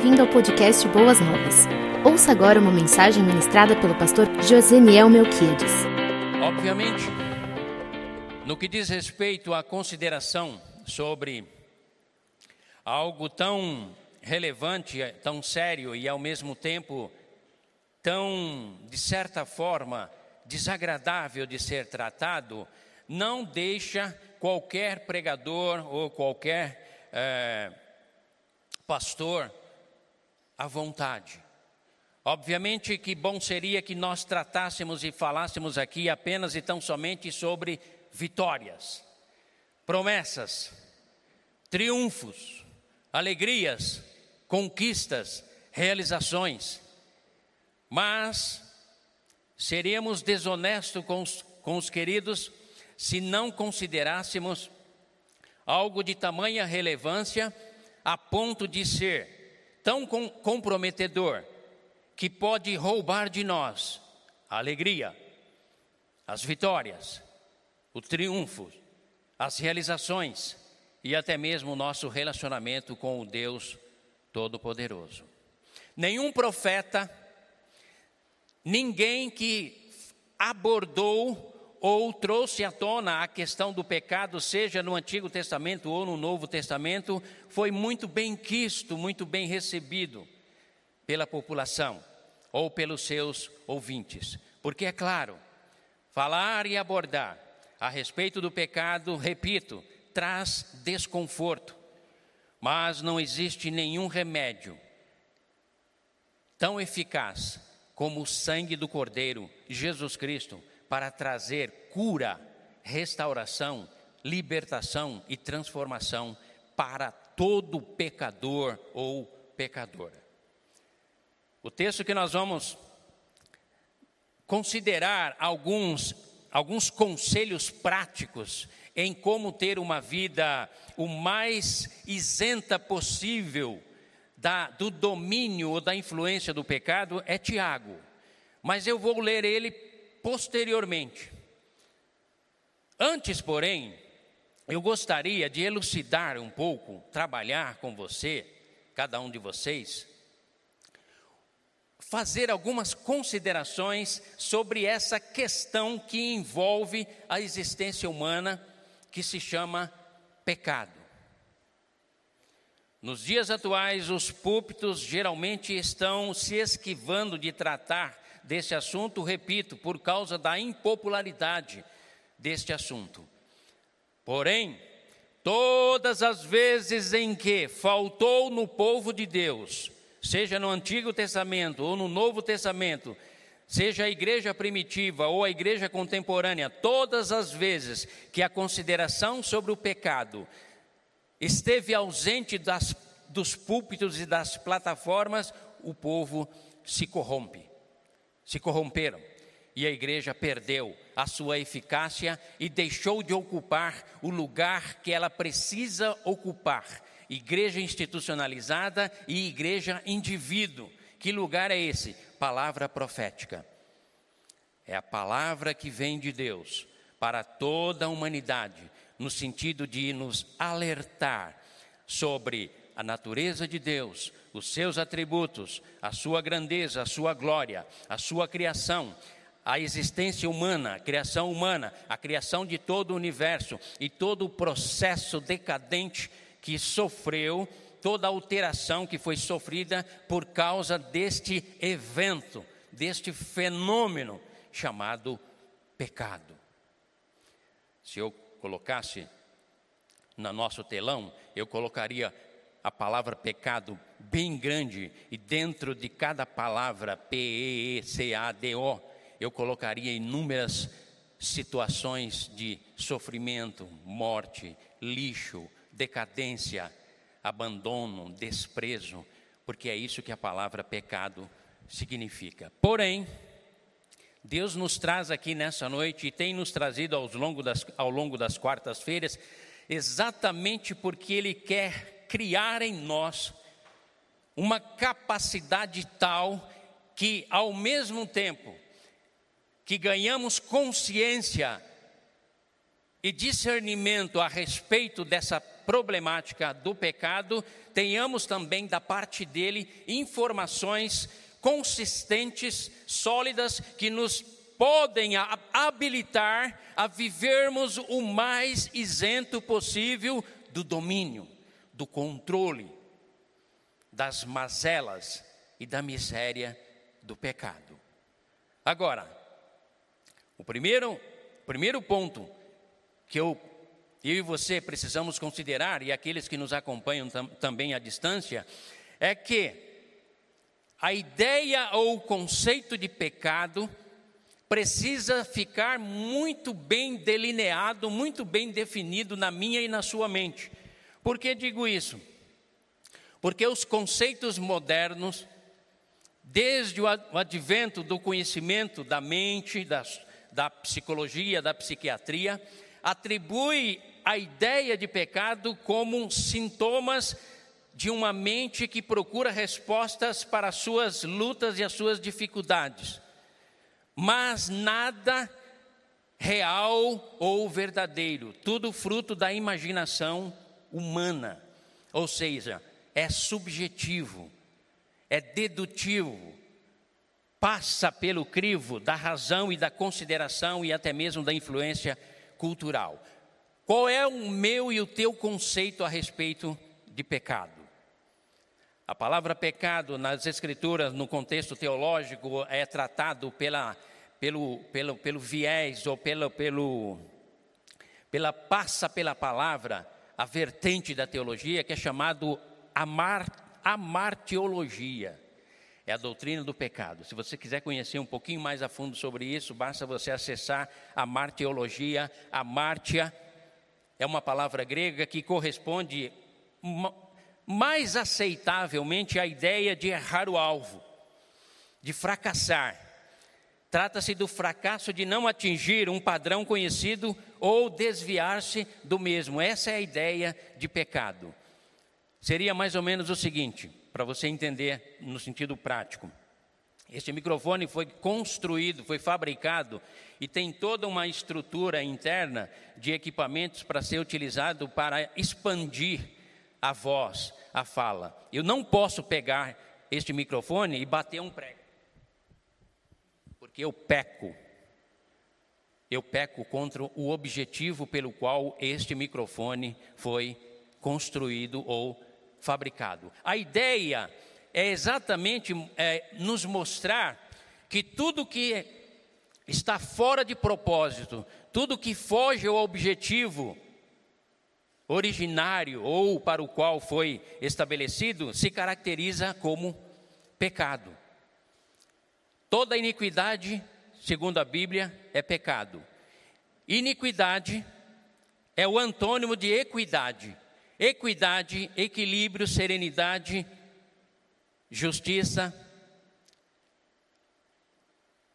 Bem-vindo ao podcast Boas Novas. Ouça agora uma mensagem ministrada pelo pastor Joseniel Melquiades. Obviamente, no que diz respeito à consideração sobre algo tão relevante, tão sério e ao mesmo tempo tão, de certa forma, desagradável de ser tratado, não deixa qualquer pregador ou qualquer é, pastor à vontade. Obviamente que bom seria que nós tratássemos e falássemos aqui apenas e tão somente sobre vitórias, promessas, triunfos, alegrias, conquistas, realizações. Mas seríamos desonestos com os, com os queridos se não considerássemos algo de tamanha relevância a ponto de ser tão comprometedor que pode roubar de nós a alegria, as vitórias, o triunfo, as realizações e até mesmo o nosso relacionamento com o Deus Todo-Poderoso. Nenhum profeta, ninguém que abordou ou trouxe à tona a questão do pecado, seja no Antigo Testamento ou no Novo Testamento, foi muito bem quisto, muito bem recebido pela população ou pelos seus ouvintes. Porque é claro, falar e abordar a respeito do pecado, repito, traz desconforto, mas não existe nenhum remédio tão eficaz como o sangue do Cordeiro, Jesus Cristo, para trazer cura, restauração, libertação e transformação para todo pecador ou pecadora. O texto que nós vamos considerar alguns alguns conselhos práticos em como ter uma vida o mais isenta possível da, do domínio ou da influência do pecado é Tiago. Mas eu vou ler ele posteriormente. Antes, porém, eu gostaria de elucidar um pouco, trabalhar com você, cada um de vocês, fazer algumas considerações sobre essa questão que envolve a existência humana, que se chama pecado. Nos dias atuais, os púlpitos geralmente estão se esquivando de tratar desse assunto, repito, por causa da impopularidade deste assunto. Porém, todas as vezes em que faltou no povo de Deus, seja no Antigo Testamento ou no Novo Testamento, seja a igreja primitiva ou a igreja contemporânea, todas as vezes que a consideração sobre o pecado esteve ausente das, dos púlpitos e das plataformas, o povo se corrompe se corromperam e a igreja perdeu a sua eficácia e deixou de ocupar o lugar que ela precisa ocupar. Igreja institucionalizada e igreja indivíduo. Que lugar é esse? Palavra profética. É a palavra que vem de Deus para toda a humanidade, no sentido de nos alertar sobre a natureza de Deus, os seus atributos, a sua grandeza, a sua glória, a sua criação, a existência humana, a criação humana, a criação de todo o universo e todo o processo decadente que sofreu, toda a alteração que foi sofrida por causa deste evento, deste fenômeno chamado pecado. Se eu colocasse no nosso telão, eu colocaria a palavra pecado bem grande e dentro de cada palavra P-E-E-C-A-D-O eu colocaria inúmeras situações de sofrimento, morte, lixo, decadência, abandono, desprezo, porque é isso que a palavra pecado significa. Porém, Deus nos traz aqui nessa noite e tem nos trazido ao longo das, ao longo das quartas-feiras, exatamente porque Ele quer criar em nós uma capacidade tal que, ao mesmo tempo que ganhamos consciência e discernimento a respeito dessa problemática do pecado, tenhamos também da parte dele informações consistentes, sólidas, que nos podem habilitar a vivermos o mais isento possível do domínio, do controle, das mazelas e da miséria do pecado. Agora, o primeiro, primeiro ponto que eu, eu e você precisamos considerar, e aqueles que nos acompanham tam, também à distância, é que a ideia ou o conceito de pecado precisa ficar muito bem delineado, muito bem definido na minha e na sua mente. Por que digo isso? Porque os conceitos modernos, desde o advento do conhecimento da mente, da, da psicologia, da psiquiatria, atribui a ideia de pecado como sintomas de uma mente que procura respostas para as suas lutas e as suas dificuldades, mas nada real ou verdadeiro, tudo fruto da imaginação humana, ou seja, é subjetivo, é dedutivo, passa pelo crivo da razão e da consideração e até mesmo da influência cultural. Qual é o meu e o teu conceito a respeito de pecado? A palavra pecado nas escrituras, no contexto teológico, é tratado pela, pelo, pelo, pelo viés ou pelo, pelo, pela passa pela palavra a vertente da teologia que é chamado amar, amartiologia é a doutrina do pecado. Se você quiser conhecer um pouquinho mais a fundo sobre isso, basta você acessar a martiologia. A martia é uma palavra grega que corresponde mais aceitavelmente à ideia de errar o alvo, de fracassar. Trata-se do fracasso de não atingir um padrão conhecido ou desviar-se do mesmo. Essa é a ideia de pecado. Seria mais ou menos o seguinte: para você entender no sentido prático. Este microfone foi construído, foi fabricado e tem toda uma estrutura interna de equipamentos para ser utilizado para expandir a voz, a fala. Eu não posso pegar este microfone e bater um prego, porque eu peco. Eu peco contra o objetivo pelo qual este microfone foi construído ou fabricado. A ideia é exatamente é, nos mostrar que tudo que está fora de propósito, tudo que foge ao objetivo originário ou para o qual foi estabelecido, se caracteriza como pecado. Toda iniquidade, segundo a Bíblia, é pecado. Iniquidade é o antônimo de equidade equidade, equilíbrio, serenidade, justiça,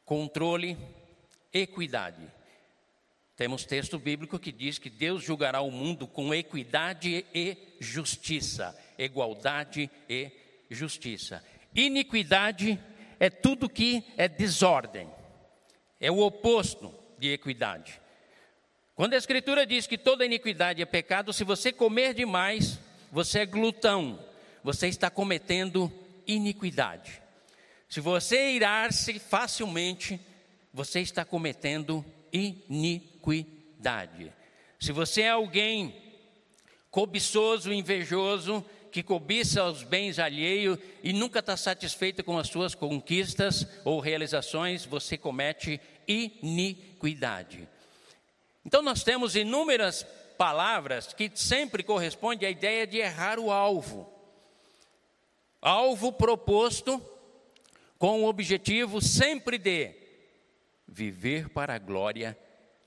controle, equidade. Temos texto bíblico que diz que Deus julgará o mundo com equidade e justiça, igualdade e justiça. Iniquidade é tudo que é desordem, é o oposto de equidade. Quando a Escritura diz que toda iniquidade é pecado, se você comer demais, você é glutão, você está cometendo iniquidade. Se você irar-se facilmente, você está cometendo iniquidade. Se você é alguém cobiçoso, invejoso, que cobiça os bens alheios e nunca está satisfeito com as suas conquistas ou realizações, você comete iniquidade. Então nós temos inúmeras palavras que sempre correspondem à ideia de errar o alvo. Alvo proposto com o objetivo sempre de viver para a glória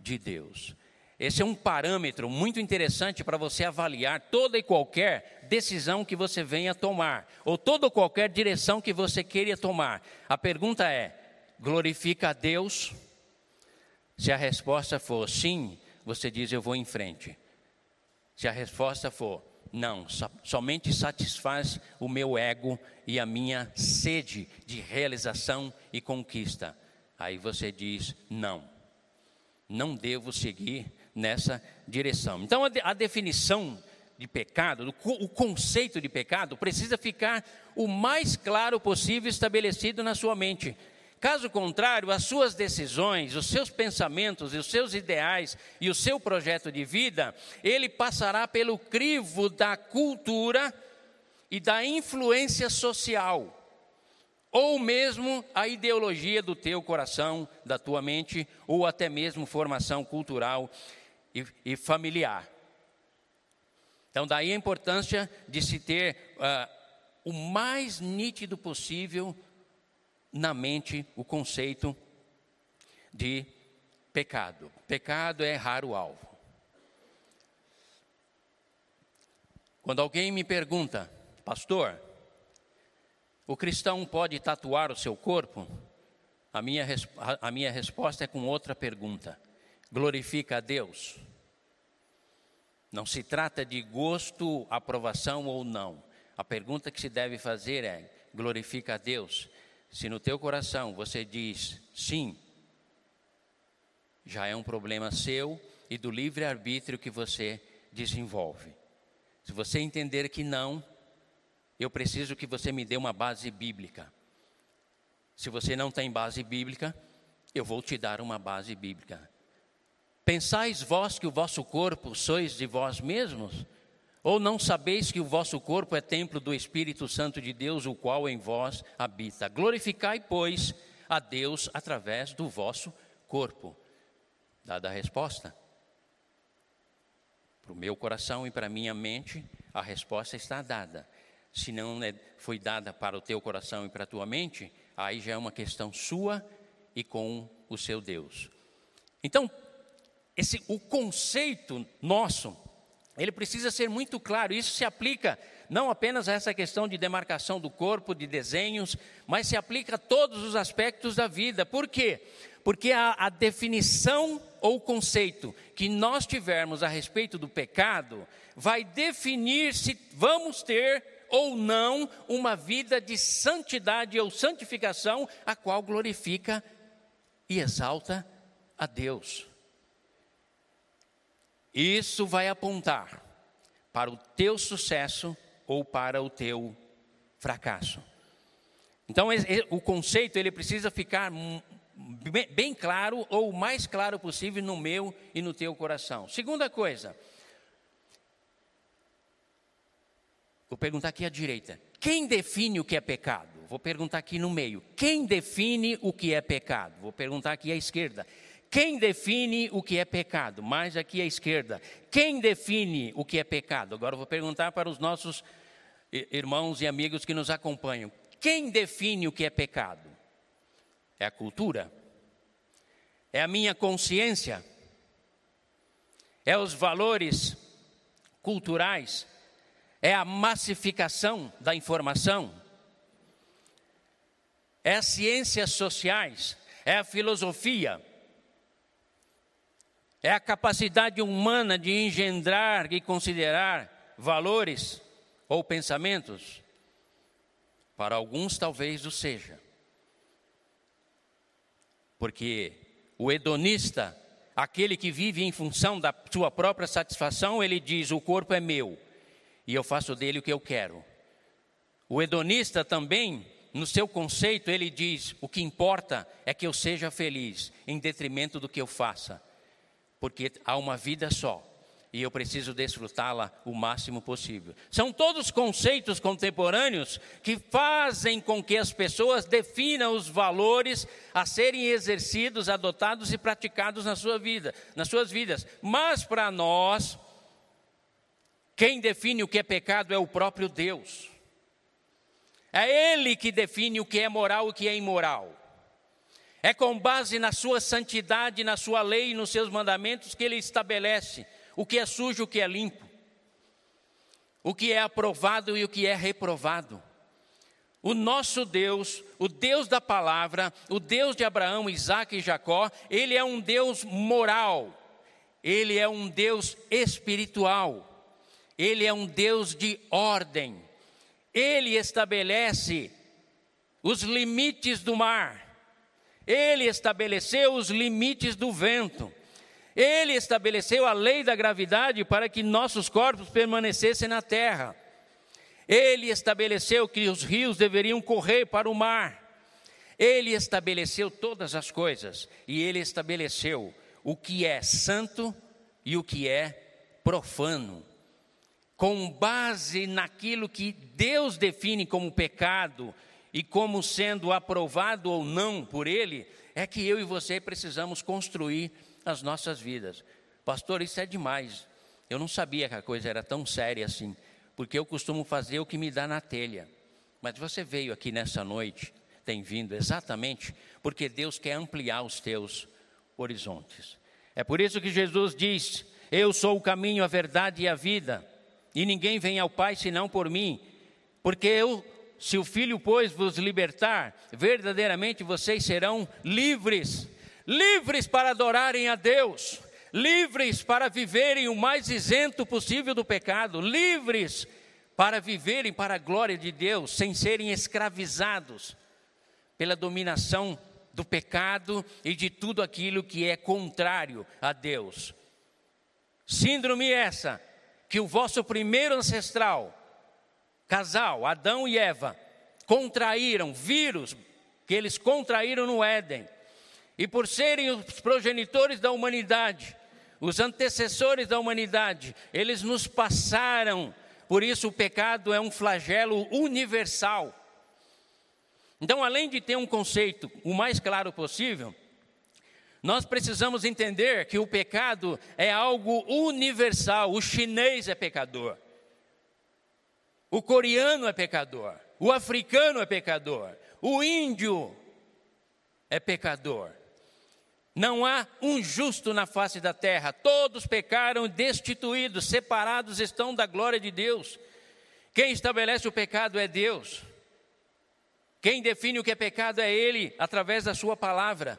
de Deus. Esse é um parâmetro muito interessante para você avaliar toda e qualquer decisão que você venha tomar, ou toda ou qualquer direção que você queira tomar. A pergunta é: glorifica a Deus? Se a resposta for sim, você diz eu vou em frente. Se a resposta for não, so, somente satisfaz o meu ego e a minha sede de realização e conquista. Aí você diz não. Não devo seguir nessa direção. Então, a, de, a definição de pecado, o conceito de pecado, precisa ficar o mais claro possível estabelecido na sua mente. Caso contrário, as suas decisões, os seus pensamentos, os seus ideais e o seu projeto de vida, ele passará pelo crivo da cultura e da influência social, ou mesmo a ideologia do teu coração, da tua mente, ou até mesmo formação cultural e, e familiar. Então, daí a importância de se ter uh, o mais nítido possível na mente o conceito de pecado. Pecado é errar o alvo. Quando alguém me pergunta, pastor, o cristão pode tatuar o seu corpo? A minha, a minha resposta é com outra pergunta: glorifica a Deus? Não se trata de gosto, aprovação ou não. A pergunta que se deve fazer é: glorifica a Deus? Se no teu coração você diz sim, já é um problema seu e do livre-arbítrio que você desenvolve. Se você entender que não, eu preciso que você me dê uma base bíblica. Se você não tem base bíblica, eu vou te dar uma base bíblica. Pensais vós que o vosso corpo sois de vós mesmos? Ou não sabeis que o vosso corpo é templo do Espírito Santo de Deus, o qual em vós habita? Glorificai, pois, a Deus através do vosso corpo. Dada a resposta. Para o meu coração e para minha mente, a resposta está dada. Se não é, foi dada para o teu coração e para a tua mente, aí já é uma questão sua e com o seu Deus. Então, esse, o conceito nosso, ele precisa ser muito claro. Isso se aplica não apenas a essa questão de demarcação do corpo, de desenhos, mas se aplica a todos os aspectos da vida. Por quê? Porque a, a definição ou conceito que nós tivermos a respeito do pecado vai definir se vamos ter ou não uma vida de santidade ou santificação, a qual glorifica e exalta a Deus. Isso vai apontar para o teu sucesso ou para o teu fracasso. Então, o conceito ele precisa ficar bem claro ou o mais claro possível no meu e no teu coração. Segunda coisa, vou perguntar aqui à direita: quem define o que é pecado? Vou perguntar aqui no meio: quem define o que é pecado? Vou perguntar aqui à esquerda: quem define o que é pecado? Mais aqui à esquerda. Quem define o que é pecado? Agora eu vou perguntar para os nossos irmãos e amigos que nos acompanham. Quem define o que é pecado? É a cultura? É a minha consciência? É os valores culturais? É a massificação da informação? É as ciências sociais? É a filosofia? É a capacidade humana de engendrar e considerar valores ou pensamentos? Para alguns, talvez o seja. Porque o hedonista, aquele que vive em função da sua própria satisfação, ele diz: o corpo é meu e eu faço dele o que eu quero. O hedonista também, no seu conceito, ele diz: o que importa é que eu seja feliz, em detrimento do que eu faça porque há uma vida só e eu preciso desfrutá-la o máximo possível. São todos conceitos contemporâneos que fazem com que as pessoas definam os valores a serem exercidos, adotados e praticados na sua vida, nas suas vidas. Mas para nós, quem define o que é pecado é o próprio Deus. É ele que define o que é moral e o que é imoral. É com base na sua santidade, na sua lei e nos seus mandamentos que ele estabelece o que é sujo o que é limpo, o que é aprovado e o que é reprovado. O nosso Deus, o Deus da palavra, o Deus de Abraão, Isaac e Jacó, ele é um Deus moral, ele é um Deus espiritual, ele é um Deus de ordem, ele estabelece os limites do mar, ele estabeleceu os limites do vento. Ele estabeleceu a lei da gravidade para que nossos corpos permanecessem na terra. Ele estabeleceu que os rios deveriam correr para o mar. Ele estabeleceu todas as coisas e ele estabeleceu o que é santo e o que é profano. Com base naquilo que Deus define como pecado e como sendo aprovado ou não por Ele, é que eu e você precisamos construir as nossas vidas. Pastor, isso é demais. Eu não sabia que a coisa era tão séria assim, porque eu costumo fazer o que me dá na telha. Mas você veio aqui nessa noite, tem vindo exatamente porque Deus quer ampliar os teus horizontes. É por isso que Jesus diz: Eu sou o caminho, a verdade e a vida, e ninguém vem ao Pai senão por mim, porque eu se o Filho, pois, vos libertar, verdadeiramente vocês serão livres. Livres para adorarem a Deus, livres para viverem o mais isento possível do pecado, livres para viverem para a glória de Deus, sem serem escravizados pela dominação do pecado e de tudo aquilo que é contrário a Deus. Síndrome essa que o vosso primeiro ancestral, casal, Adão e Eva, contraíram, vírus que eles contraíram no Éden e por serem os progenitores da humanidade, os antecessores da humanidade, eles nos passaram. Por isso o pecado é um flagelo universal. Então, além de ter um conceito o mais claro possível, nós precisamos entender que o pecado é algo universal. O chinês é pecador. O coreano é pecador. O africano é pecador. O índio é pecador. Não há um justo na face da terra, todos pecaram destituídos, separados estão da glória de Deus. Quem estabelece o pecado é Deus. Quem define o que é pecado é Ele, através da Sua palavra.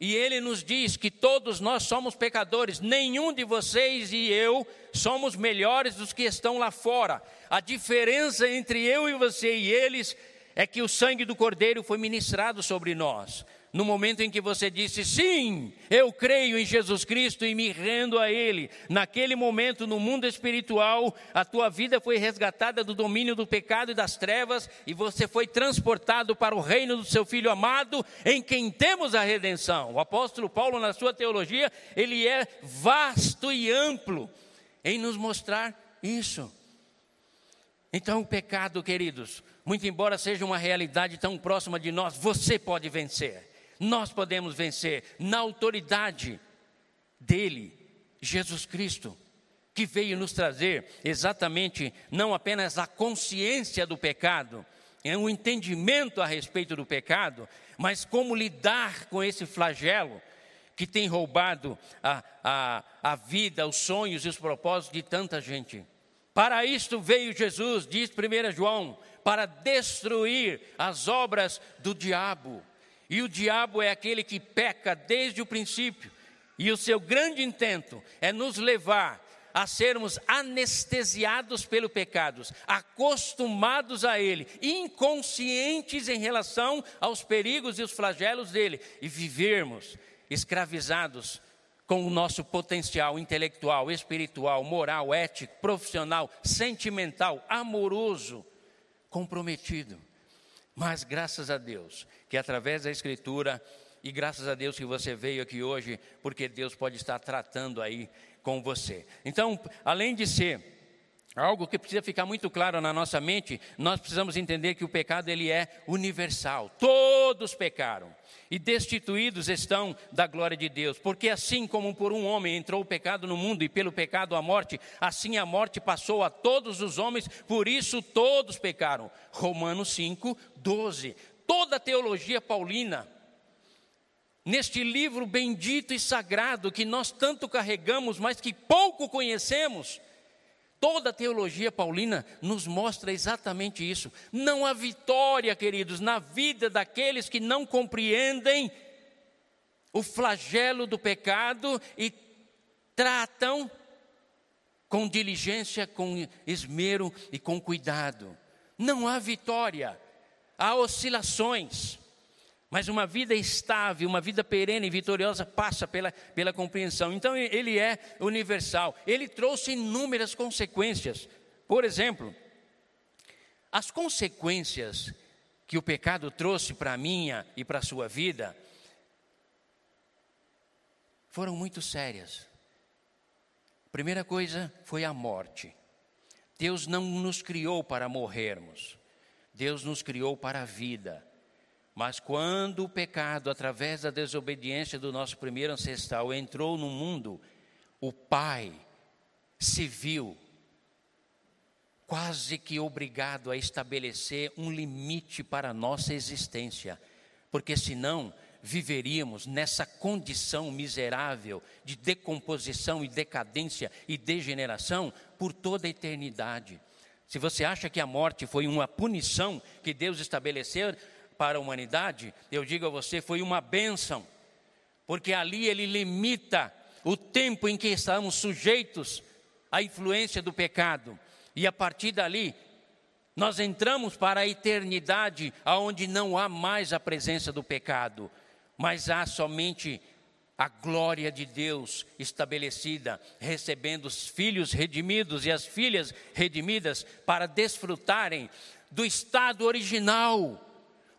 E Ele nos diz que todos nós somos pecadores, nenhum de vocês e eu somos melhores dos que estão lá fora. A diferença entre eu e você e eles é que o sangue do Cordeiro foi ministrado sobre nós no momento em que você disse, sim, eu creio em Jesus Cristo e me rendo a Ele, naquele momento, no mundo espiritual, a tua vida foi resgatada do domínio do pecado e das trevas, e você foi transportado para o reino do seu Filho amado, em quem temos a redenção. O apóstolo Paulo, na sua teologia, ele é vasto e amplo em nos mostrar isso. Então, o pecado, queridos, muito embora seja uma realidade tão próxima de nós, você pode vencer nós podemos vencer na autoridade dele, Jesus Cristo, que veio nos trazer exatamente não apenas a consciência do pecado, é um entendimento a respeito do pecado, mas como lidar com esse flagelo que tem roubado a, a, a vida, os sonhos e os propósitos de tanta gente. Para isto veio Jesus, diz 1 João, para destruir as obras do diabo. E o diabo é aquele que peca desde o princípio. E o seu grande intento é nos levar a sermos anestesiados pelo pecado, acostumados a ele, inconscientes em relação aos perigos e os flagelos dele, e vivermos escravizados com o nosso potencial intelectual, espiritual, moral, ético, profissional, sentimental, amoroso, comprometido. Mas graças a Deus, que através da Escritura, e graças a Deus que você veio aqui hoje, porque Deus pode estar tratando aí com você. Então, além de ser algo que precisa ficar muito claro na nossa mente, nós precisamos entender que o pecado ele é universal. Todos pecaram e destituídos estão da glória de Deus. Porque assim como por um homem entrou o pecado no mundo e pelo pecado a morte, assim a morte passou a todos os homens, por isso todos pecaram. Romanos 5, 12. Toda a teologia paulina, neste livro bendito e sagrado que nós tanto carregamos, mas que pouco conhecemos, Toda a teologia paulina nos mostra exatamente isso. Não há vitória, queridos, na vida daqueles que não compreendem o flagelo do pecado e tratam com diligência, com esmero e com cuidado. Não há vitória, há oscilações. Mas uma vida estável, uma vida perene e vitoriosa passa pela, pela compreensão. Então ele é universal. Ele trouxe inúmeras consequências. Por exemplo, as consequências que o pecado trouxe para a minha e para a sua vida foram muito sérias. Primeira coisa foi a morte. Deus não nos criou para morrermos. Deus nos criou para a vida. Mas quando o pecado, através da desobediência do nosso primeiro ancestral, entrou no mundo, o Pai se viu quase que obrigado a estabelecer um limite para a nossa existência, porque senão viveríamos nessa condição miserável de decomposição e decadência e degeneração por toda a eternidade. Se você acha que a morte foi uma punição que Deus estabeleceu para a humanidade, eu digo a você, foi uma bênção, porque ali ele limita o tempo em que estamos sujeitos à influência do pecado. E a partir dali, nós entramos para a eternidade, aonde não há mais a presença do pecado, mas há somente a glória de Deus estabelecida, recebendo os filhos redimidos e as filhas redimidas para desfrutarem do estado original.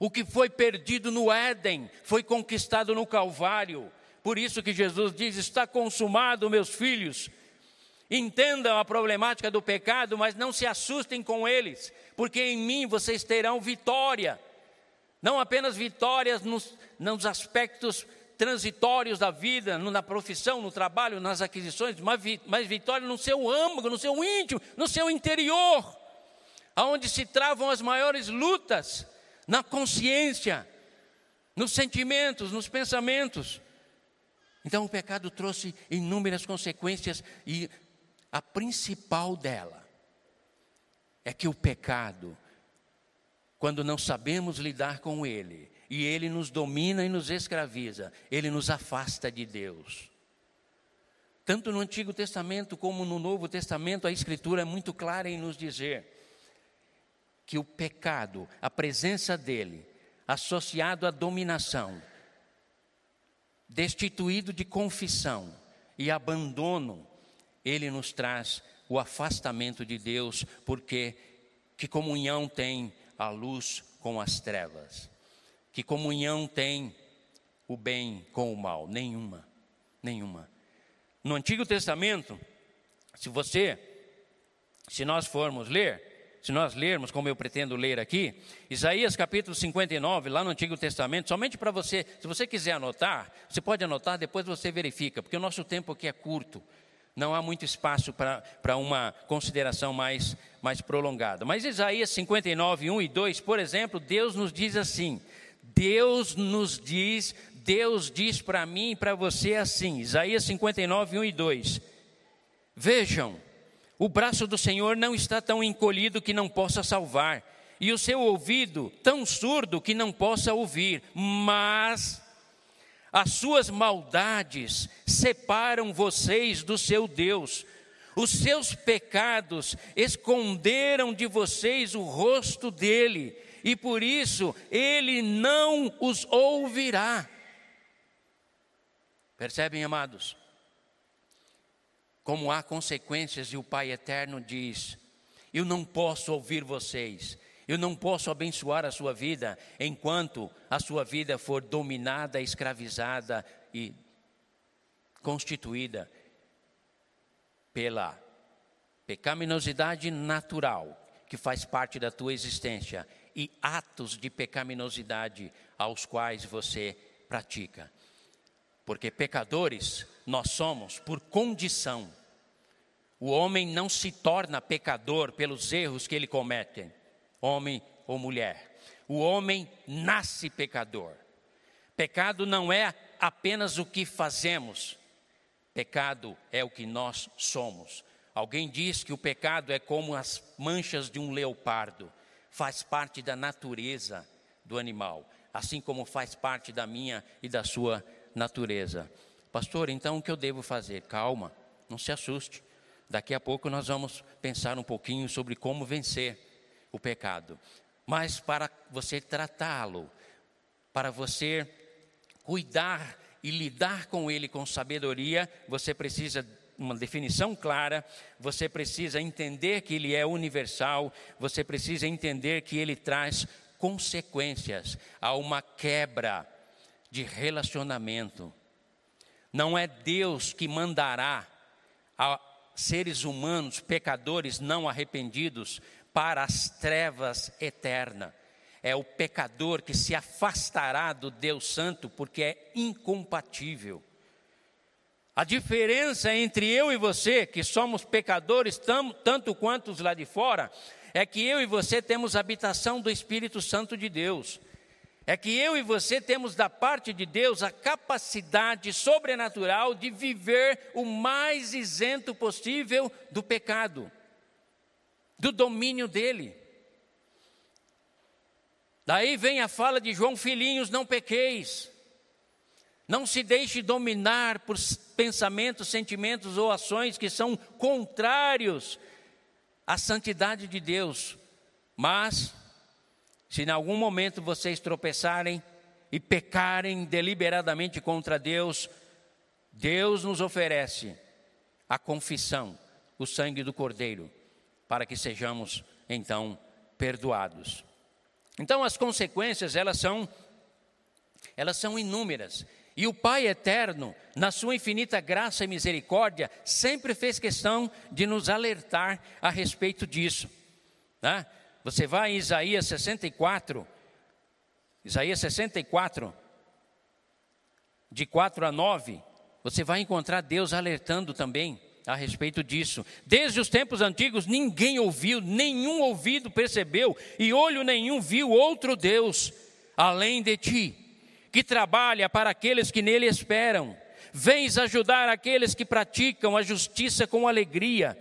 O que foi perdido no Éden foi conquistado no Calvário. Por isso que Jesus diz: Está consumado, meus filhos. Entendam a problemática do pecado, mas não se assustem com eles, porque em mim vocês terão vitória. Não apenas vitórias nos, nos aspectos transitórios da vida, na profissão, no trabalho, nas aquisições, mas, vitória no seu âmago, no seu íntimo, no seu interior, aonde se travam as maiores lutas, na consciência, nos sentimentos, nos pensamentos. Então o pecado trouxe inúmeras consequências e a principal dela é que o pecado, quando não sabemos lidar com ele, e ele nos domina e nos escraviza, ele nos afasta de Deus. Tanto no Antigo Testamento como no Novo Testamento, a Escritura é muito clara em nos dizer que o pecado, a presença dele, associado à dominação, destituído de confissão e abandono, ele nos traz o afastamento de Deus, porque que comunhão tem a luz com as trevas? Que comunhão tem o bem com o mal? Nenhuma, nenhuma. No Antigo Testamento, se você, se nós formos ler, se nós lermos, como eu pretendo ler aqui, Isaías capítulo 59, lá no Antigo Testamento, somente para você, se você quiser anotar, você pode anotar, depois você verifica, porque o nosso tempo aqui é curto não há muito espaço para uma consideração mais, mais prolongada. Mas Isaías 59, 1 e 2, por exemplo, Deus nos diz assim: Deus nos diz, Deus diz para mim e para você assim, Isaías 59, 1 e 2. Vejam, o braço do Senhor não está tão encolhido que não possa salvar, e o seu ouvido tão surdo que não possa ouvir, mas as suas maldades separam vocês do seu Deus. Os seus pecados esconderam de vocês o rosto dele, e por isso ele não os ouvirá. Percebem, amados? Como há consequências, e o Pai eterno diz: Eu não posso ouvir vocês, eu não posso abençoar a sua vida enquanto a sua vida for dominada, escravizada e constituída pela pecaminosidade natural que faz parte da tua existência e atos de pecaminosidade aos quais você pratica. Porque pecadores nós somos por condição. O homem não se torna pecador pelos erros que ele comete homem ou mulher. O homem nasce pecador. Pecado não é apenas o que fazemos, pecado é o que nós somos. Alguém diz que o pecado é como as manchas de um leopardo, faz parte da natureza do animal, assim como faz parte da minha e da sua natureza. Pastor, então o que eu devo fazer? Calma, não se assuste. Daqui a pouco nós vamos pensar um pouquinho sobre como vencer o pecado. Mas para você tratá-lo, para você cuidar e lidar com ele com sabedoria, você precisa uma definição clara, você precisa entender que ele é universal, você precisa entender que ele traz consequências a uma quebra de relacionamento. Não é Deus que mandará a seres humanos, pecadores não arrependidos, para as trevas eternas. É o pecador que se afastará do Deus Santo porque é incompatível. A diferença entre eu e você, que somos pecadores tam, tanto quanto os lá de fora, é que eu e você temos habitação do Espírito Santo de Deus. É que eu e você temos da parte de Deus a capacidade sobrenatural de viver o mais isento possível do pecado, do domínio dele. Daí vem a fala de João: Filhinhos, não pequeis. Não se deixe dominar por pensamentos, sentimentos ou ações que são contrários à santidade de Deus. Mas, se em algum momento vocês tropeçarem e pecarem deliberadamente contra Deus, Deus nos oferece a confissão, o sangue do Cordeiro, para que sejamos então perdoados. Então as consequências, elas são elas são inúmeras. E o Pai eterno, na sua infinita graça e misericórdia, sempre fez questão de nos alertar a respeito disso. Né? Você vai em Isaías 64, Isaías 64, de 4 a 9, você vai encontrar Deus alertando também a respeito disso. Desde os tempos antigos, ninguém ouviu, nenhum ouvido percebeu, e olho nenhum viu outro Deus além de ti, que trabalha para aqueles que nele esperam. Vens ajudar aqueles que praticam a justiça com alegria,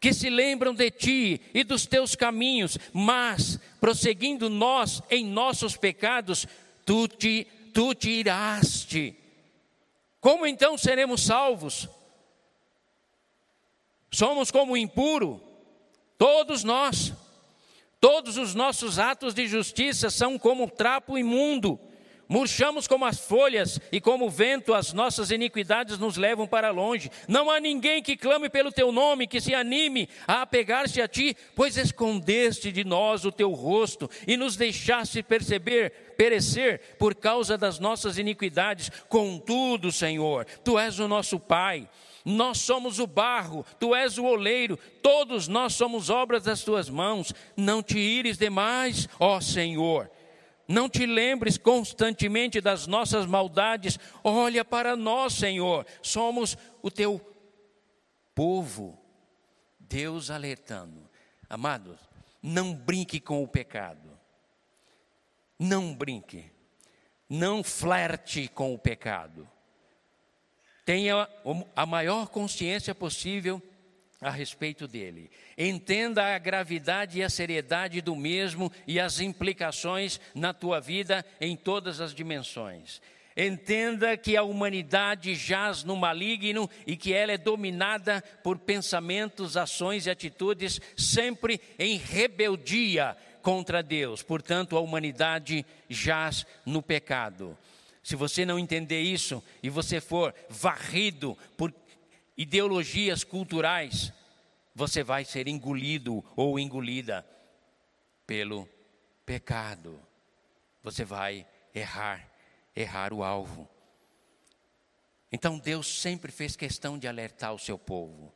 que se lembram de ti e dos teus caminhos, mas, prosseguindo nós em nossos pecados, tu te, tu te iraste. Como então seremos salvos? Somos como impuro, todos nós. Todos os nossos atos de justiça são como trapo imundo. Murchamos como as folhas e como o vento, as nossas iniquidades nos levam para longe. Não há ninguém que clame pelo teu nome, que se anime a apegar-se a ti, pois escondeste de nós o teu rosto e nos deixaste perceber, perecer por causa das nossas iniquidades. Contudo, Senhor, tu és o nosso Pai nós somos o barro, tu és o oleiro, todos nós somos obras das tuas mãos. Não te ires demais, ó Senhor. Não te lembres constantemente das nossas maldades. Olha para nós, Senhor. Somos o teu povo. Deus alertando. Amados, não brinque com o pecado. Não brinque. Não flerte com o pecado tenha a maior consciência possível a respeito dele. Entenda a gravidade e a seriedade do mesmo e as implicações na tua vida em todas as dimensões. Entenda que a humanidade jaz no maligno e que ela é dominada por pensamentos, ações e atitudes sempre em rebeldia contra Deus. Portanto, a humanidade jaz no pecado. Se você não entender isso e você for varrido por ideologias culturais, você vai ser engolido ou engolida pelo pecado. Você vai errar, errar o alvo. Então Deus sempre fez questão de alertar o seu povo.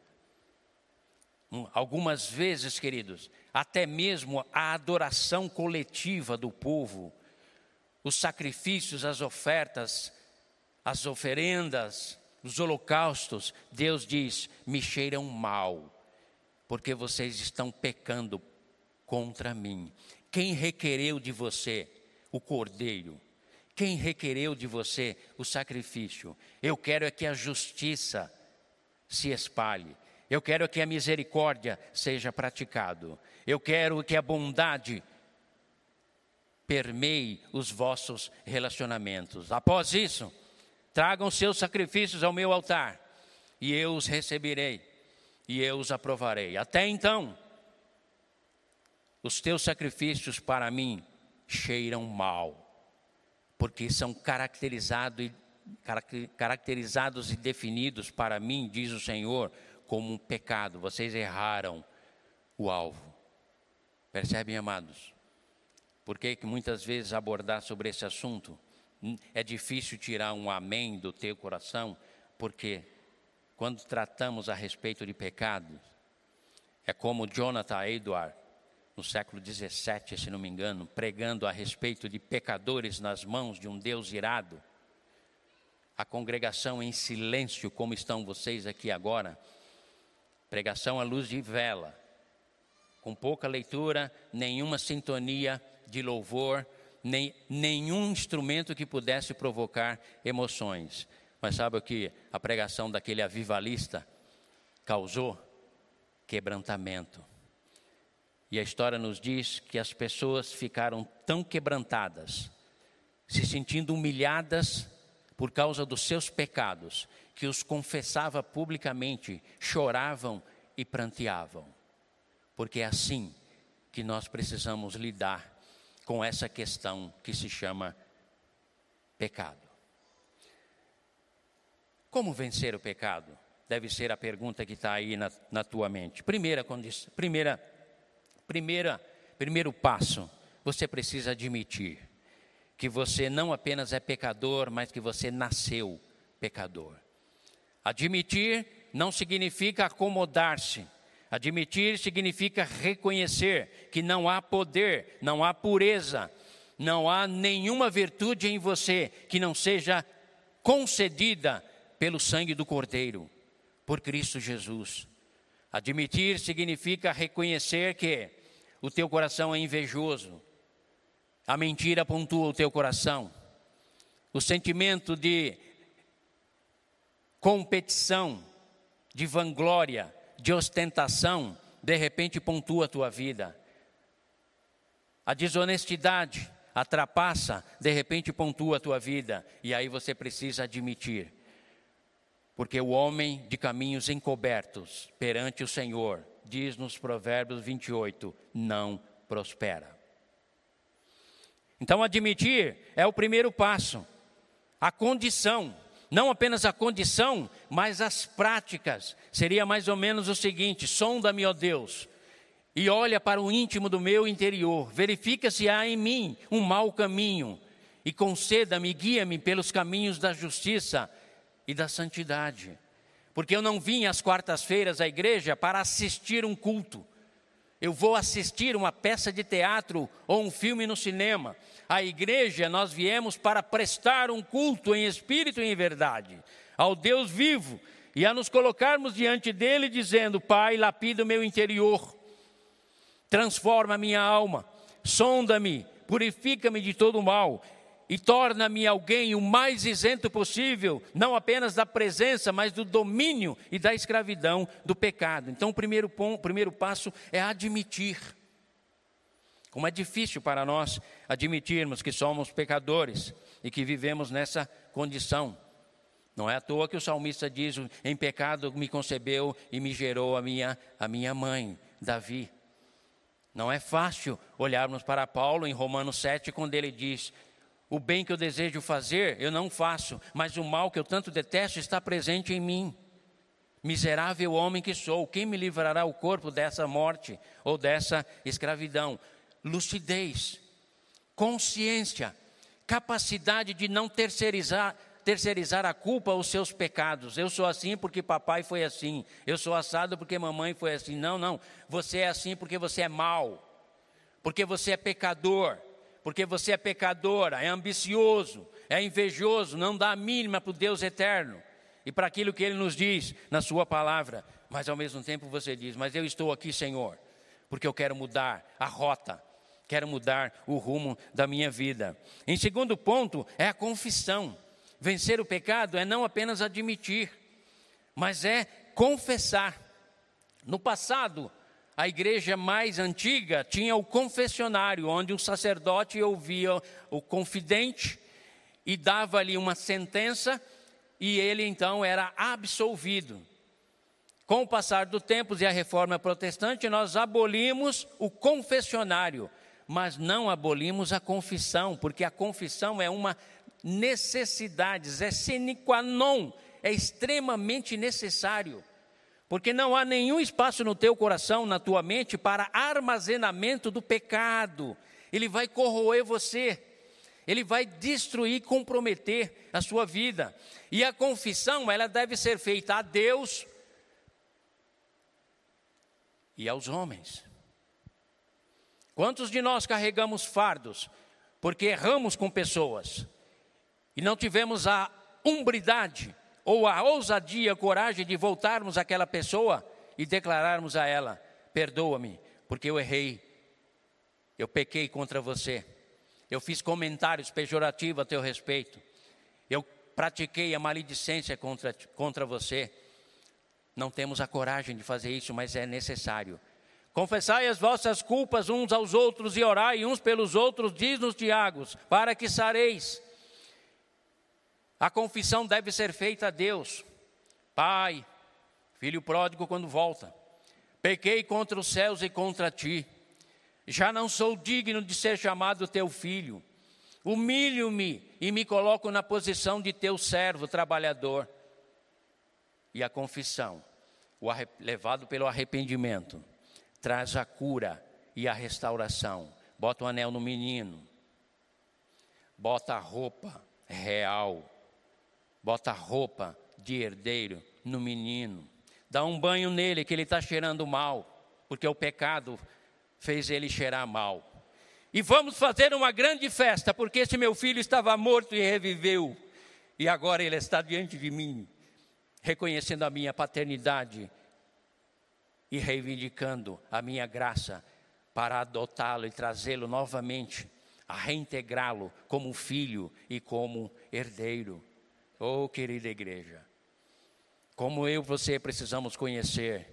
Algumas vezes, queridos, até mesmo a adoração coletiva do povo os sacrifícios, as ofertas, as oferendas, os holocaustos, Deus diz: me cheiram mal, porque vocês estão pecando contra mim. Quem requereu de você o cordeiro? Quem requereu de você o sacrifício? Eu quero é que a justiça se espalhe. Eu quero que a misericórdia seja praticado. Eu quero que a bondade permeie os vossos relacionamentos. Após isso, tragam seus sacrifícios ao meu altar, e eu os receberei, e eu os aprovarei. Até então, os teus sacrifícios para mim cheiram mal, porque são caracterizados caracterizados e definidos para mim, diz o Senhor, como um pecado. Vocês erraram o alvo. Percebem, amados? Por que, que muitas vezes abordar sobre esse assunto é difícil tirar um amém do teu coração? Porque quando tratamos a respeito de pecados, é como Jonathan Edward, no século XVII, se não me engano, pregando a respeito de pecadores nas mãos de um Deus irado. A congregação em silêncio, como estão vocês aqui agora, pregação à luz de vela, com pouca leitura, nenhuma sintonia de louvor, nem, nenhum instrumento que pudesse provocar emoções. Mas sabe o que a pregação daquele avivalista causou? Quebrantamento. E a história nos diz que as pessoas ficaram tão quebrantadas, se sentindo humilhadas por causa dos seus pecados, que os confessava publicamente, choravam e pranteavam. Porque é assim que nós precisamos lidar com essa questão que se chama pecado. Como vencer o pecado? Deve ser a pergunta que está aí na, na, tua mente. Primeira, primeira, primeira, primeiro passo, você precisa admitir que você não apenas é pecador, mas que você nasceu pecador. Admitir não significa acomodar-se, Admitir significa reconhecer que não há poder, não há pureza, não há nenhuma virtude em você que não seja concedida pelo sangue do Cordeiro, por Cristo Jesus. Admitir significa reconhecer que o teu coração é invejoso, a mentira pontua o teu coração, o sentimento de competição, de vanglória, de ostentação, de repente pontua a tua vida. A desonestidade, a trapaça, de repente pontua a tua vida. E aí você precisa admitir. Porque o homem de caminhos encobertos perante o Senhor, diz nos Provérbios 28, não prospera. Então, admitir é o primeiro passo, a condição não apenas a condição, mas as práticas. Seria mais ou menos o seguinte: sonda-me, ó Deus, e olha para o íntimo do meu interior, verifica se há em mim um mau caminho, e conceda-me, guia-me pelos caminhos da justiça e da santidade. Porque eu não vim às quartas-feiras à igreja para assistir um culto. Eu vou assistir uma peça de teatro ou um filme no cinema. A igreja, nós viemos para prestar um culto em espírito e em verdade ao Deus vivo e a nos colocarmos diante dele dizendo: Pai, lapida o meu interior, transforma a minha alma, sonda-me, purifica-me de todo o mal e torna-me alguém o mais isento possível, não apenas da presença, mas do domínio e da escravidão do pecado. Então, o primeiro, ponto, o primeiro passo é admitir como é difícil para nós admitirmos que somos pecadores e que vivemos nessa condição. Não é à toa que o salmista diz: Em pecado me concebeu e me gerou a minha, a minha mãe, Davi. Não é fácil olharmos para Paulo em Romanos 7, quando ele diz: O bem que eu desejo fazer, eu não faço, mas o mal que eu tanto detesto está presente em mim. Miserável homem que sou, quem me livrará o corpo dessa morte ou dessa escravidão? lucidez, consciência, capacidade de não terceirizar, terceirizar a culpa aos seus pecados. Eu sou assim porque papai foi assim. Eu sou assado porque mamãe foi assim. Não, não. Você é assim porque você é mau. Porque você é pecador. Porque você é pecadora, é ambicioso, é invejoso, não dá a mínima para o Deus eterno e para aquilo que Ele nos diz na Sua palavra. Mas ao mesmo tempo você diz: Mas eu estou aqui, Senhor, porque eu quero mudar a rota, quero mudar o rumo da minha vida. Em segundo ponto, é a confissão. Vencer o pecado é não apenas admitir, mas é confessar. No passado, a igreja mais antiga tinha o confessionário, onde o sacerdote ouvia o confidente e dava-lhe uma sentença, e ele então era absolvido. Com o passar do tempo e a reforma protestante, nós abolimos o confessionário mas não abolimos a confissão, porque a confissão é uma necessidade, é sine qua non, é extremamente necessário. Porque não há nenhum espaço no teu coração, na tua mente, para armazenamento do pecado. Ele vai corroer você, ele vai destruir, comprometer a sua vida. E a confissão, ela deve ser feita a Deus e aos homens. Quantos de nós carregamos fardos porque erramos com pessoas e não tivemos a umbridade ou a ousadia, a coragem de voltarmos àquela pessoa e declararmos a ela: perdoa-me, porque eu errei, eu pequei contra você, eu fiz comentários pejorativos a teu respeito, eu pratiquei a maledicência contra, contra você. Não temos a coragem de fazer isso, mas é necessário. Confessai as vossas culpas uns aos outros e orai uns pelos outros, diz-nos Tiago, para que sareis. A confissão deve ser feita a Deus. Pai, filho pródigo quando volta, pequei contra os céus e contra ti. Já não sou digno de ser chamado teu filho. Humilho-me e me coloco na posição de teu servo trabalhador. E a confissão, o levado pelo arrependimento traz a cura e a restauração. Bota o um anel no menino, bota a roupa real, bota roupa de herdeiro no menino, dá um banho nele que ele está cheirando mal, porque o pecado fez ele cheirar mal. E vamos fazer uma grande festa, porque esse meu filho estava morto e reviveu, e agora ele está diante de mim, reconhecendo a minha paternidade e reivindicando a minha graça para adotá-lo e trazê-lo novamente, a reintegrá-lo como filho e como herdeiro. Oh, querida igreja, como eu e você precisamos conhecer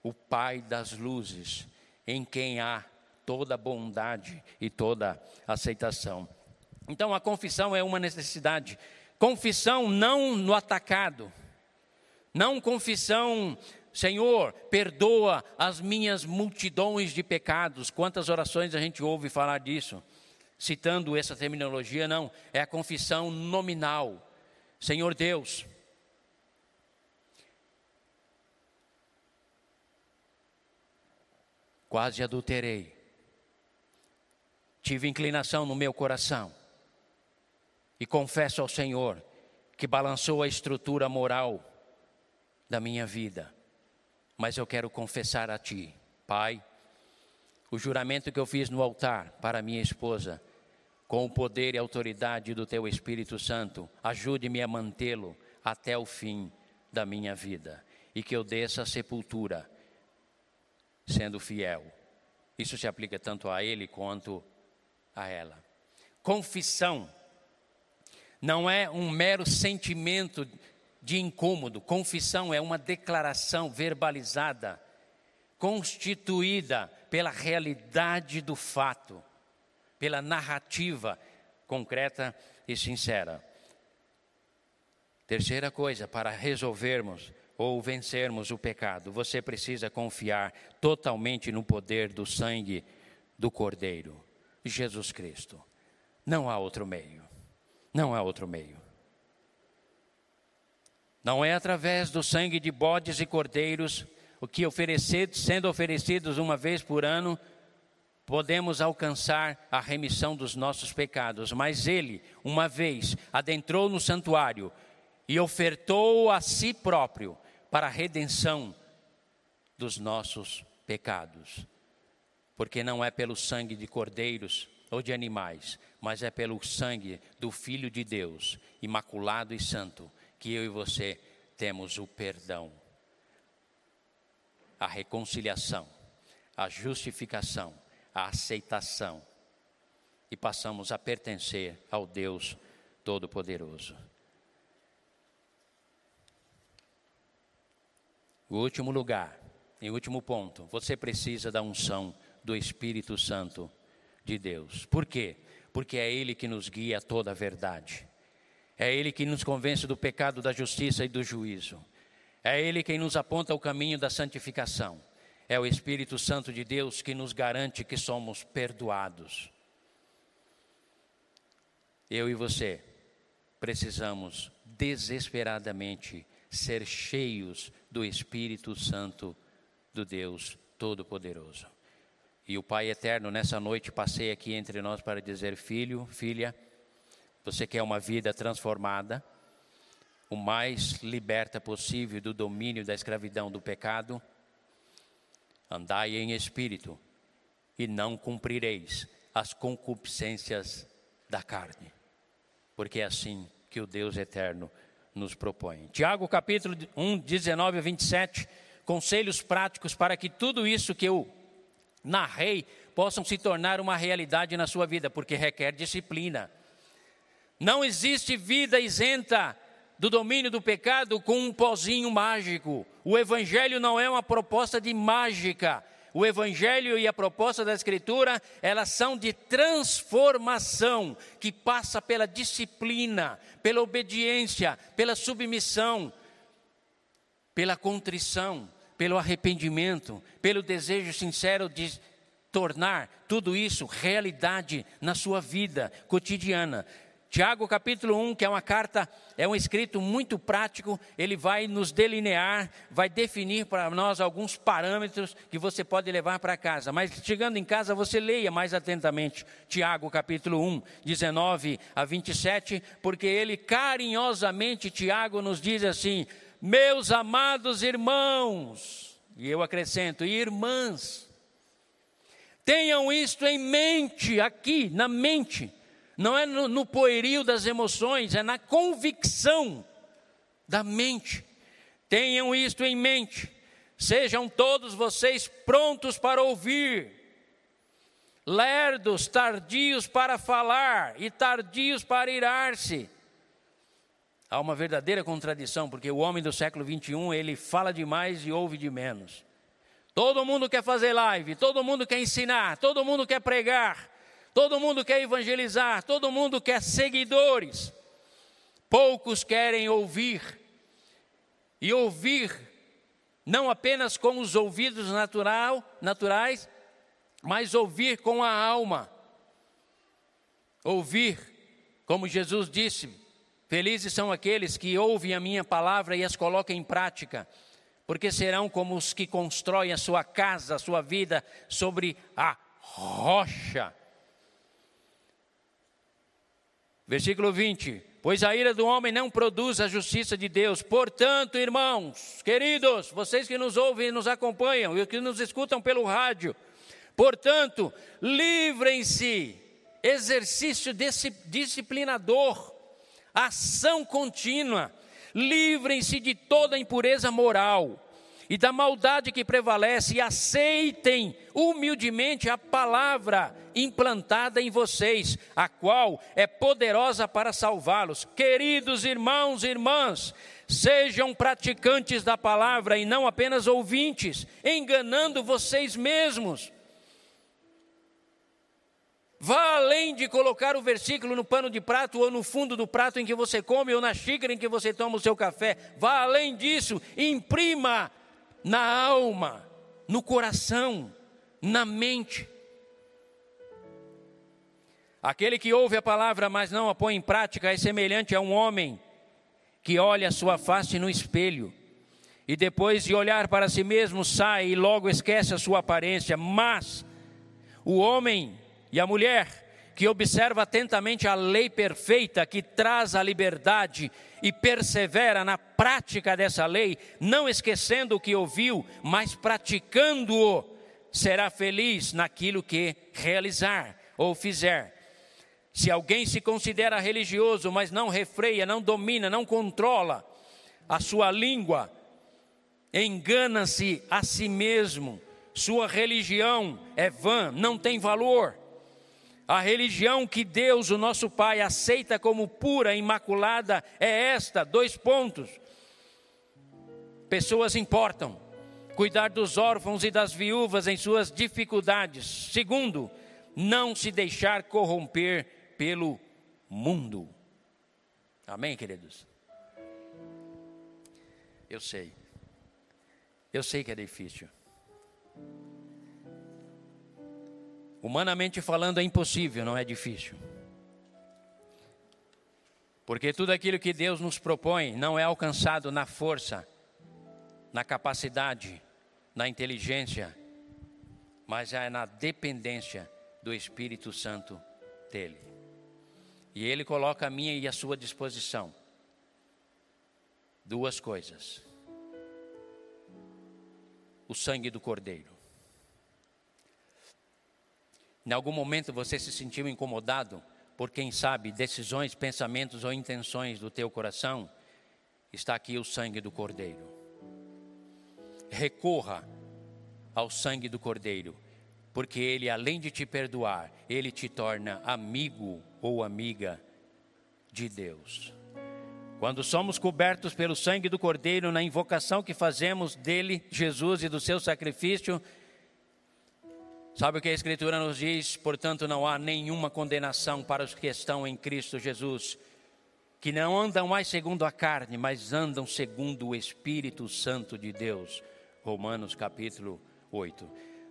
o Pai das luzes, em quem há toda bondade e toda aceitação. Então, a confissão é uma necessidade. Confissão não no atacado, não confissão Senhor, perdoa as minhas multidões de pecados. Quantas orações a gente ouve falar disso? Citando essa terminologia, não, é a confissão nominal. Senhor Deus, quase adulterei, tive inclinação no meu coração, e confesso ao Senhor que balançou a estrutura moral da minha vida. Mas eu quero confessar a Ti, Pai, o juramento que eu fiz no altar para minha esposa, com o poder e autoridade do Teu Espírito Santo, ajude-me a mantê-lo até o fim da minha vida e que eu desça a sepultura sendo fiel. Isso se aplica tanto a ele quanto a ela. Confissão não é um mero sentimento de incômodo. Confissão é uma declaração verbalizada, constituída pela realidade do fato, pela narrativa concreta e sincera. Terceira coisa, para resolvermos ou vencermos o pecado, você precisa confiar totalmente no poder do sangue do Cordeiro, Jesus Cristo. Não há outro meio. Não há outro meio. Não é através do sangue de bodes e cordeiros, o que oferecido, sendo oferecidos uma vez por ano, podemos alcançar a remissão dos nossos pecados, mas ele, uma vez, adentrou no santuário e ofertou a si próprio para a redenção dos nossos pecados. Porque não é pelo sangue de cordeiros ou de animais, mas é pelo sangue do Filho de Deus, imaculado e santo que eu e você temos o perdão, a reconciliação, a justificação, a aceitação e passamos a pertencer ao Deus Todo-Poderoso. O último lugar, em último ponto, você precisa da unção do Espírito Santo de Deus. Por quê? Porque é Ele que nos guia a toda a verdade. É Ele que nos convence do pecado, da justiça e do juízo. É Ele quem nos aponta o caminho da santificação. É o Espírito Santo de Deus que nos garante que somos perdoados. Eu e você precisamos desesperadamente ser cheios do Espírito Santo do Deus Todo-Poderoso. E o Pai Eterno, nessa noite, passei aqui entre nós para dizer: Filho, filha, você quer uma vida transformada, o mais liberta possível do domínio da escravidão do pecado? Andai em espírito e não cumprireis as concupiscências da carne, porque é assim que o Deus eterno nos propõe. Tiago capítulo 1, 19 a 27, conselhos práticos para que tudo isso que eu narrei possam se tornar uma realidade na sua vida, porque requer disciplina. Não existe vida isenta do domínio do pecado com um pozinho mágico. O Evangelho não é uma proposta de mágica. O Evangelho e a proposta da Escritura, elas são de transformação, que passa pela disciplina, pela obediência, pela submissão, pela contrição pelo arrependimento, pelo desejo sincero de tornar tudo isso realidade na sua vida cotidiana. Tiago capítulo 1, que é uma carta, é um escrito muito prático, ele vai nos delinear, vai definir para nós alguns parâmetros que você pode levar para casa. Mas chegando em casa, você leia mais atentamente Tiago capítulo 1, 19 a 27, porque ele carinhosamente, Tiago nos diz assim: meus amados irmãos, e eu acrescento, irmãs, tenham isto em mente, aqui, na mente, não é no, no poerio das emoções, é na convicção da mente. Tenham isto em mente, sejam todos vocês prontos para ouvir, lerdos, tardios para falar e tardios para irar-se há uma verdadeira contradição, porque o homem do século 21, ele fala demais e ouve de menos. Todo mundo quer fazer live, todo mundo quer ensinar, todo mundo quer pregar, todo mundo quer evangelizar, todo mundo quer seguidores. Poucos querem ouvir. E ouvir não apenas com os ouvidos natural, naturais, mas ouvir com a alma. Ouvir, como Jesus disse, Felizes são aqueles que ouvem a minha palavra e as colocam em prática, porque serão como os que constroem a sua casa, a sua vida sobre a rocha. Versículo 20: Pois a ira do homem não produz a justiça de Deus. Portanto, irmãos, queridos, vocês que nos ouvem e nos acompanham, e que nos escutam pelo rádio, portanto, livrem-se, exercício disciplinador ação contínua. Livrem-se de toda impureza moral e da maldade que prevalece e aceitem humildemente a palavra implantada em vocês, a qual é poderosa para salvá-los. Queridos irmãos e irmãs, sejam praticantes da palavra e não apenas ouvintes, enganando vocês mesmos. Vá além de colocar o versículo no pano de prato ou no fundo do prato em que você come ou na xícara em que você toma o seu café. Vá além disso, imprima na alma, no coração, na mente. Aquele que ouve a palavra, mas não a põe em prática, é semelhante a um homem que olha a sua face no espelho e depois de olhar para si mesmo sai e logo esquece a sua aparência. Mas o homem e a mulher que observa atentamente a lei perfeita que traz a liberdade e persevera na prática dessa lei, não esquecendo o que ouviu, mas praticando-o, será feliz naquilo que realizar ou fizer. Se alguém se considera religioso, mas não refreia, não domina, não controla a sua língua, engana-se a si mesmo. Sua religião é vã, não tem valor. A religião que Deus, o nosso Pai, aceita como pura, imaculada, é esta: dois pontos. Pessoas importam. Cuidar dos órfãos e das viúvas em suas dificuldades. Segundo, não se deixar corromper pelo mundo. Amém, queridos? Eu sei. Eu sei que é difícil. Humanamente falando, é impossível, não é difícil. Porque tudo aquilo que Deus nos propõe não é alcançado na força, na capacidade, na inteligência, mas é na dependência do Espírito Santo dele. E ele coloca a minha e a sua disposição duas coisas: o sangue do Cordeiro. Em algum momento você se sentiu incomodado por quem sabe decisões, pensamentos ou intenções do teu coração? Está aqui o sangue do Cordeiro. Recorra ao sangue do Cordeiro, porque ele, além de te perdoar, ele te torna amigo ou amiga de Deus. Quando somos cobertos pelo sangue do Cordeiro, na invocação que fazemos dele, Jesus e do seu sacrifício, Sabe o que a Escritura nos diz? Portanto, não há nenhuma condenação para os que estão em Cristo Jesus, que não andam mais segundo a carne, mas andam segundo o Espírito Santo de Deus. Romanos capítulo 8.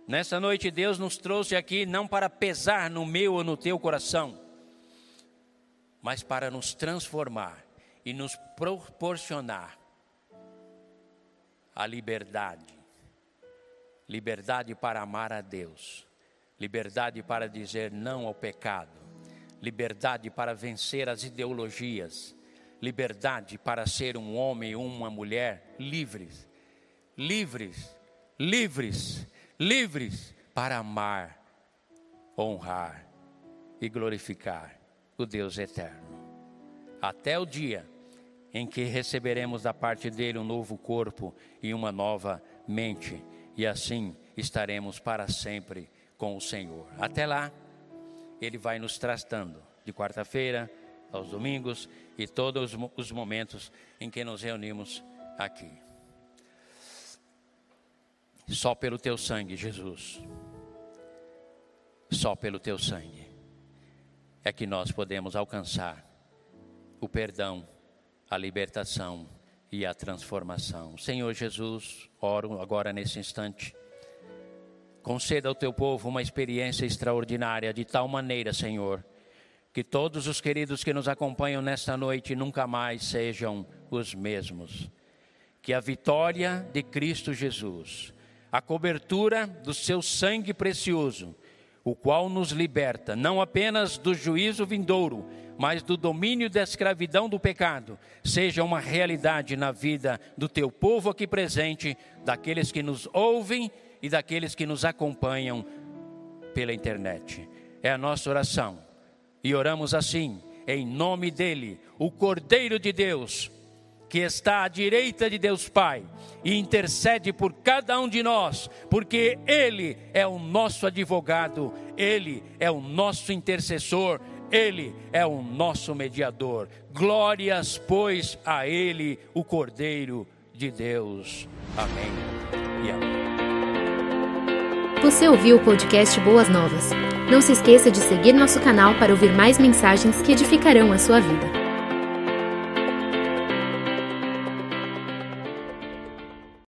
Nessa noite, Deus nos trouxe aqui não para pesar no meu ou no teu coração, mas para nos transformar e nos proporcionar a liberdade liberdade para amar a Deus, liberdade para dizer não ao pecado, liberdade para vencer as ideologias, liberdade para ser um homem ou uma mulher livres, livres, livres, livres para amar, honrar e glorificar o Deus eterno. Até o dia em que receberemos da parte dele um novo corpo e uma nova mente e assim estaremos para sempre com o Senhor. Até lá, Ele vai nos tratando de quarta-feira aos domingos e todos os momentos em que nos reunimos aqui. Só pelo teu sangue, Jesus. Só pelo teu sangue é que nós podemos alcançar o perdão, a libertação e a transformação. Senhor Jesus, oro agora nesse instante. Conceda ao teu povo uma experiência extraordinária, de tal maneira, Senhor, que todos os queridos que nos acompanham nesta noite nunca mais sejam os mesmos. Que a vitória de Cristo Jesus, a cobertura do seu sangue precioso, o qual nos liberta não apenas do juízo vindouro, mas do domínio da escravidão do pecado, seja uma realidade na vida do teu povo aqui presente, daqueles que nos ouvem e daqueles que nos acompanham pela internet. É a nossa oração. E oramos assim, em nome dele, o Cordeiro de Deus, que está à direita de Deus Pai e intercede por cada um de nós, porque Ele é o nosso advogado, Ele é o nosso intercessor, Ele é o nosso mediador. Glórias, pois, a Ele, o Cordeiro de Deus. Amém e amém. Você ouviu o podcast Boas Novas? Não se esqueça de seguir nosso canal para ouvir mais mensagens que edificarão a sua vida.